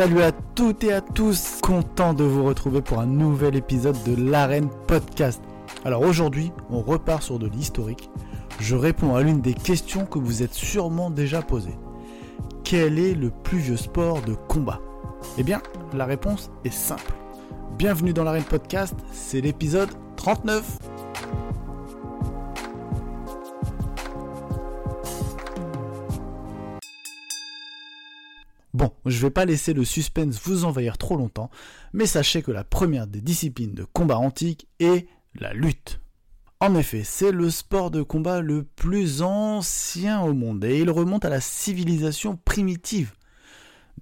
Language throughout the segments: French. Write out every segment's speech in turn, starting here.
Salut à toutes et à tous, content de vous retrouver pour un nouvel épisode de l'Arène Podcast. Alors aujourd'hui, on repart sur de l'historique. Je réponds à l'une des questions que vous êtes sûrement déjà posées. Quel est le plus vieux sport de combat? Eh bien, la réponse est simple. Bienvenue dans l'Arène Podcast, c'est l'épisode 39. Je vais pas laisser le suspense vous envahir trop longtemps, mais sachez que la première des disciplines de combat antique est la lutte. En effet, c'est le sport de combat le plus ancien au monde et il remonte à la civilisation primitive.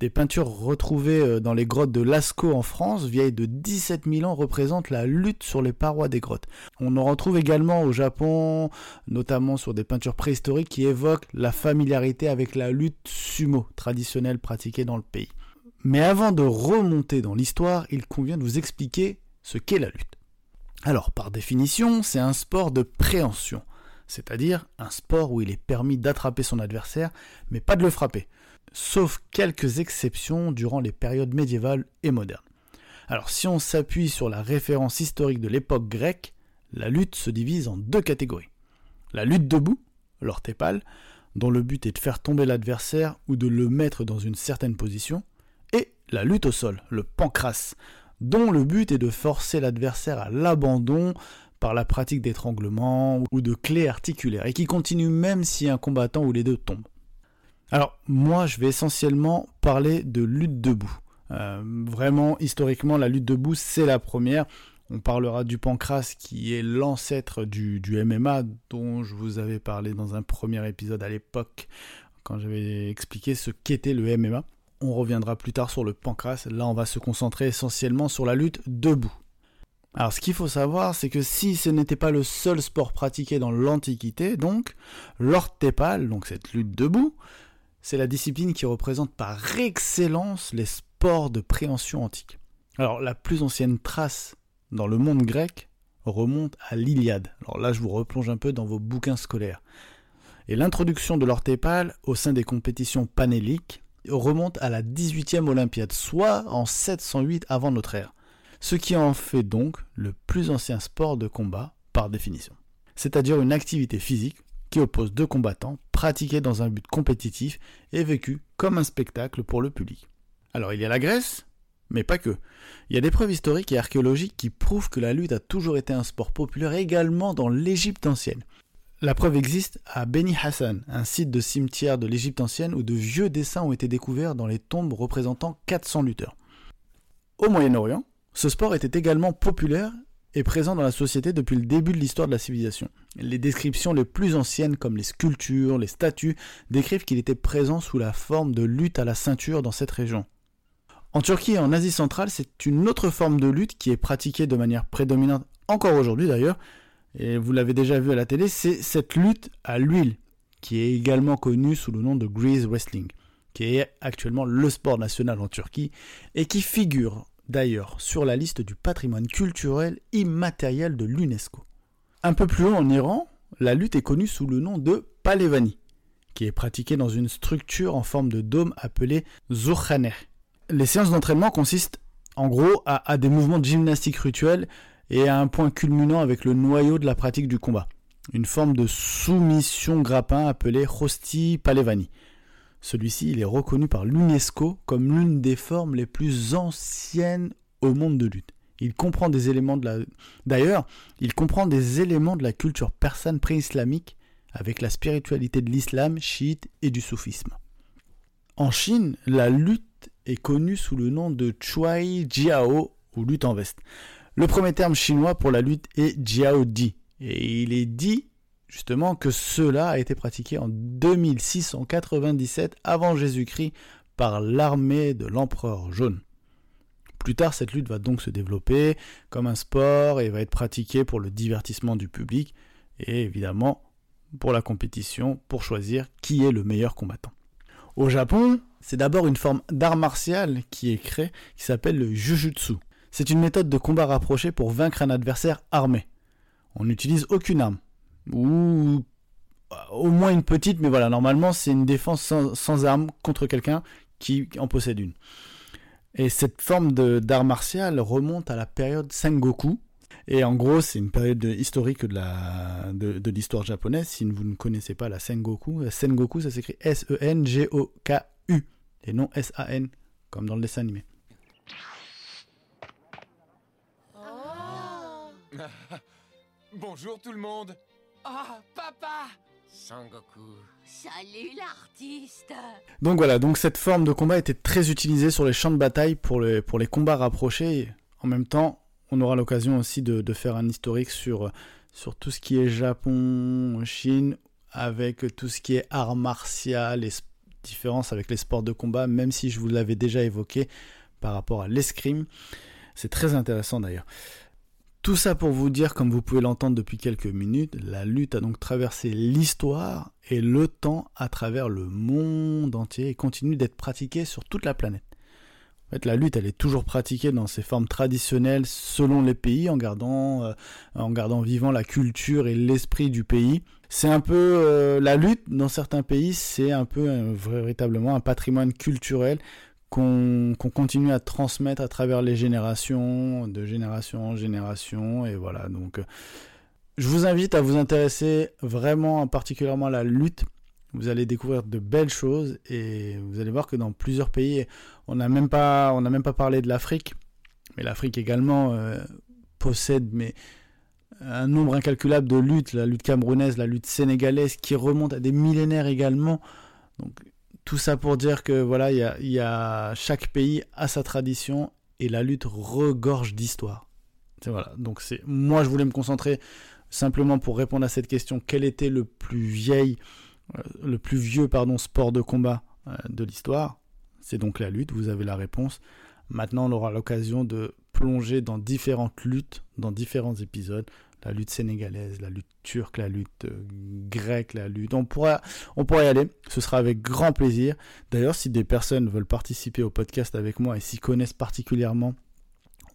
Des peintures retrouvées euh, dans les grottes de Lascaux en France, vieilles de 17 000 ans, représentent la lutte sur les parois des grottes. On en retrouve également au Japon, notamment sur des peintures préhistoriques qui évoquent la familiarité avec la lutte sumo, traditionnelle pratiquée dans le pays. Mais avant de remonter dans l'histoire, il convient de vous expliquer ce qu'est la lutte. Alors, par définition, c'est un sport de préhension, c'est-à-dire un sport où il est permis d'attraper son adversaire, mais pas de le frapper sauf quelques exceptions durant les périodes médiévales et modernes. Alors si on s'appuie sur la référence historique de l'époque grecque, la lutte se divise en deux catégories. La lutte debout, l'orthépale, dont le but est de faire tomber l'adversaire ou de le mettre dans une certaine position, et la lutte au sol, le pancras, dont le but est de forcer l'adversaire à l'abandon par la pratique d'étranglement ou de clés articulaires, et qui continue même si un combattant ou les deux tombent. Alors moi je vais essentiellement parler de lutte debout. Euh, vraiment historiquement la lutte debout c'est la première. On parlera du pancras qui est l'ancêtre du, MMA dont je vous avais parlé dans un premier épisode à l'époque quand j'avais expliqué ce qu'était le MMA. On reviendra plus tard sur le pancras. Là on va se concentrer essentiellement sur la lutte debout. Alors ce qu'il faut savoir, c'est que si ce n'était pas le seul sport pratiqué dans l'Antiquité, donc l'orthépale, donc cette lutte debout, c'est la discipline qui représente par excellence les sports de préhension antique. Alors la plus ancienne trace dans le monde grec remonte à l'Iliade. Alors là je vous replonge un peu dans vos bouquins scolaires. Et l'introduction de l'orthépale au sein des compétitions panéliques remonte à la 18e Olympiade, soit en 708 avant notre ère. Ce qui en fait donc le plus ancien sport de combat par définition. C'est-à-dire une activité physique qui oppose deux combattants, pratiqués dans un but compétitif et vécu comme un spectacle pour le public. Alors il y a la Grèce, mais pas que. Il y a des preuves historiques et archéologiques qui prouvent que la lutte a toujours été un sport populaire également dans l'Égypte ancienne. La preuve existe à Beni Hassan, un site de cimetière de l'Égypte ancienne où de vieux dessins ont été découverts dans les tombes représentant 400 lutteurs. Au Moyen-Orient, ce sport était également populaire est présent dans la société depuis le début de l'histoire de la civilisation. Les descriptions les plus anciennes, comme les sculptures, les statues, décrivent qu'il était présent sous la forme de lutte à la ceinture dans cette région. En Turquie et en Asie centrale, c'est une autre forme de lutte qui est pratiquée de manière prédominante encore aujourd'hui d'ailleurs, et vous l'avez déjà vu à la télé, c'est cette lutte à l'huile, qui est également connue sous le nom de Grease Wrestling, qui est actuellement le sport national en Turquie, et qui figure d'ailleurs sur la liste du patrimoine culturel immatériel de l'UNESCO. Un peu plus haut en Iran, la lutte est connue sous le nom de Palevani, qui est pratiquée dans une structure en forme de dôme appelée Zurkhaneh. Les séances d'entraînement consistent en gros à, des mouvements de gymnastique rituels et à un point culminant avec le noyau de la pratique du combat, une forme de soumission grappin appelée Hosti Palevani. Celui-ci, il est reconnu par l'UNESCO comme l'une des formes les plus anciennes au monde de lutte. Il comprend des éléments de la D'ailleurs, il comprend des éléments de la culture persane pré-islamique avec la spiritualité de l'islam, chiite et du soufisme. En Chine, la lutte est connue sous le nom de Chuai Jiao ou lutte en veste. Le premier terme chinois pour la lutte est Jiao Di et il est dit justement que cela a été pratiqué en 2697 avant Jésus-Christ par l'armée de l'empereur jaune. Plus tard, cette lutte va donc se développer comme un sport et va être pratiquée pour le divertissement du public et évidemment pour la compétition pour choisir qui est le meilleur combattant. Au Japon, c'est d'abord une forme d'art martial qui est créée qui s'appelle le jujutsu. C'est une méthode de combat rapproché pour vaincre un adversaire armé. On n'utilise aucune arme, ou au moins une petite, mais voilà, normalement c'est une défense sans, armes contre quelqu'un qui en possède une. Et cette forme d'art martial remonte à la période Sengoku. Et en gros, c'est une période historique de l'histoire de, japonaise. Si vous ne connaissez pas la Sengoku, Sengoku, ça s'écrit S-E-N-G-O-K-U et non S-A-N, comme dans le dessin animé. Bonjour tout le monde. Oh, papa Sangoku. Salut l'artiste Donc voilà, donc cette forme de combat était très utilisée sur les champs de bataille pour les, pour les combats rapprochés. En même temps, on aura l'occasion aussi de, faire un historique sur, sur tout ce qui est Japon, Chine, avec tout ce qui est art martial, les différences avec les sports de combat, même si je vous l'avais déjà évoqué par rapport à l'escrime. C'est très intéressant d'ailleurs. Tout ça pour vous dire, comme vous pouvez l'entendre depuis quelques minutes, la lutte a donc traversé l'histoire et le temps à travers le monde entier et continue d'être pratiquée sur toute la planète. En fait, la lutte, elle est toujours pratiquée dans ses formes traditionnelles selon les pays, en gardant, euh, vivant la culture et l'esprit du pays. C'est un peu euh, la lutte dans certains pays, c'est un peu véritablement un patrimoine culturel qu'on continue à transmettre à travers les générations, de génération en génération, et voilà. Donc, euh, je vous invite à vous intéresser vraiment particulièrement à la lutte. Vous allez découvrir de belles choses et vous allez voir que dans plusieurs pays, on n'a même pas, même pas parlé de l'Afrique, mais l'Afrique également euh, possède mais un nombre incalculable de luttes, la lutte camerounaise, la lutte sénégalaise, qui remonte à des millénaires également. Tout ça pour dire que voilà, il y a, chaque pays a sa tradition et la lutte regorge d'histoire. Voilà. Donc c'est moi je voulais me concentrer simplement pour répondre à cette question quel était le plus vieil euh, le plus vieux pardon sport de combat euh, de l'histoire? C'est donc la lutte, vous avez la réponse. Maintenant, on aura l'occasion de plonger dans différentes luttes, dans différents épisodes la lutte sénégalaise, la lutte turque, la lutte euh, grecque, la lutte. On pourra, y aller. Ce sera avec grand plaisir. D'ailleurs, si des personnes veulent participer au podcast avec moi et s'y connaissent particulièrement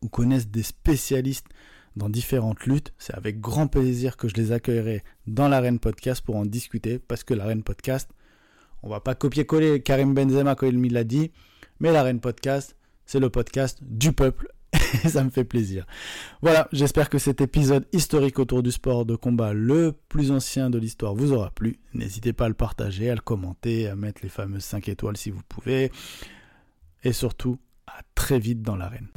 ou connaissent des spécialistes dans différentes luttes, c'est avec grand plaisir que je les accueillerai dans l'arène podcast pour en discuter parce que l'arène podcast, on va pas copier-coller Karim Benzema quand il l'a dit, mais l'arène podcast, c'est le podcast du peuple ça me fait plaisir. Voilà, j'espère que cet épisode historique autour du sport de combat le plus ancien de l'histoire vous aura plu. N'hésitez pas à le partager, à le commenter, à mettre les fameuses 5 étoiles si vous pouvez. Et surtout, à très vite dans l'arène.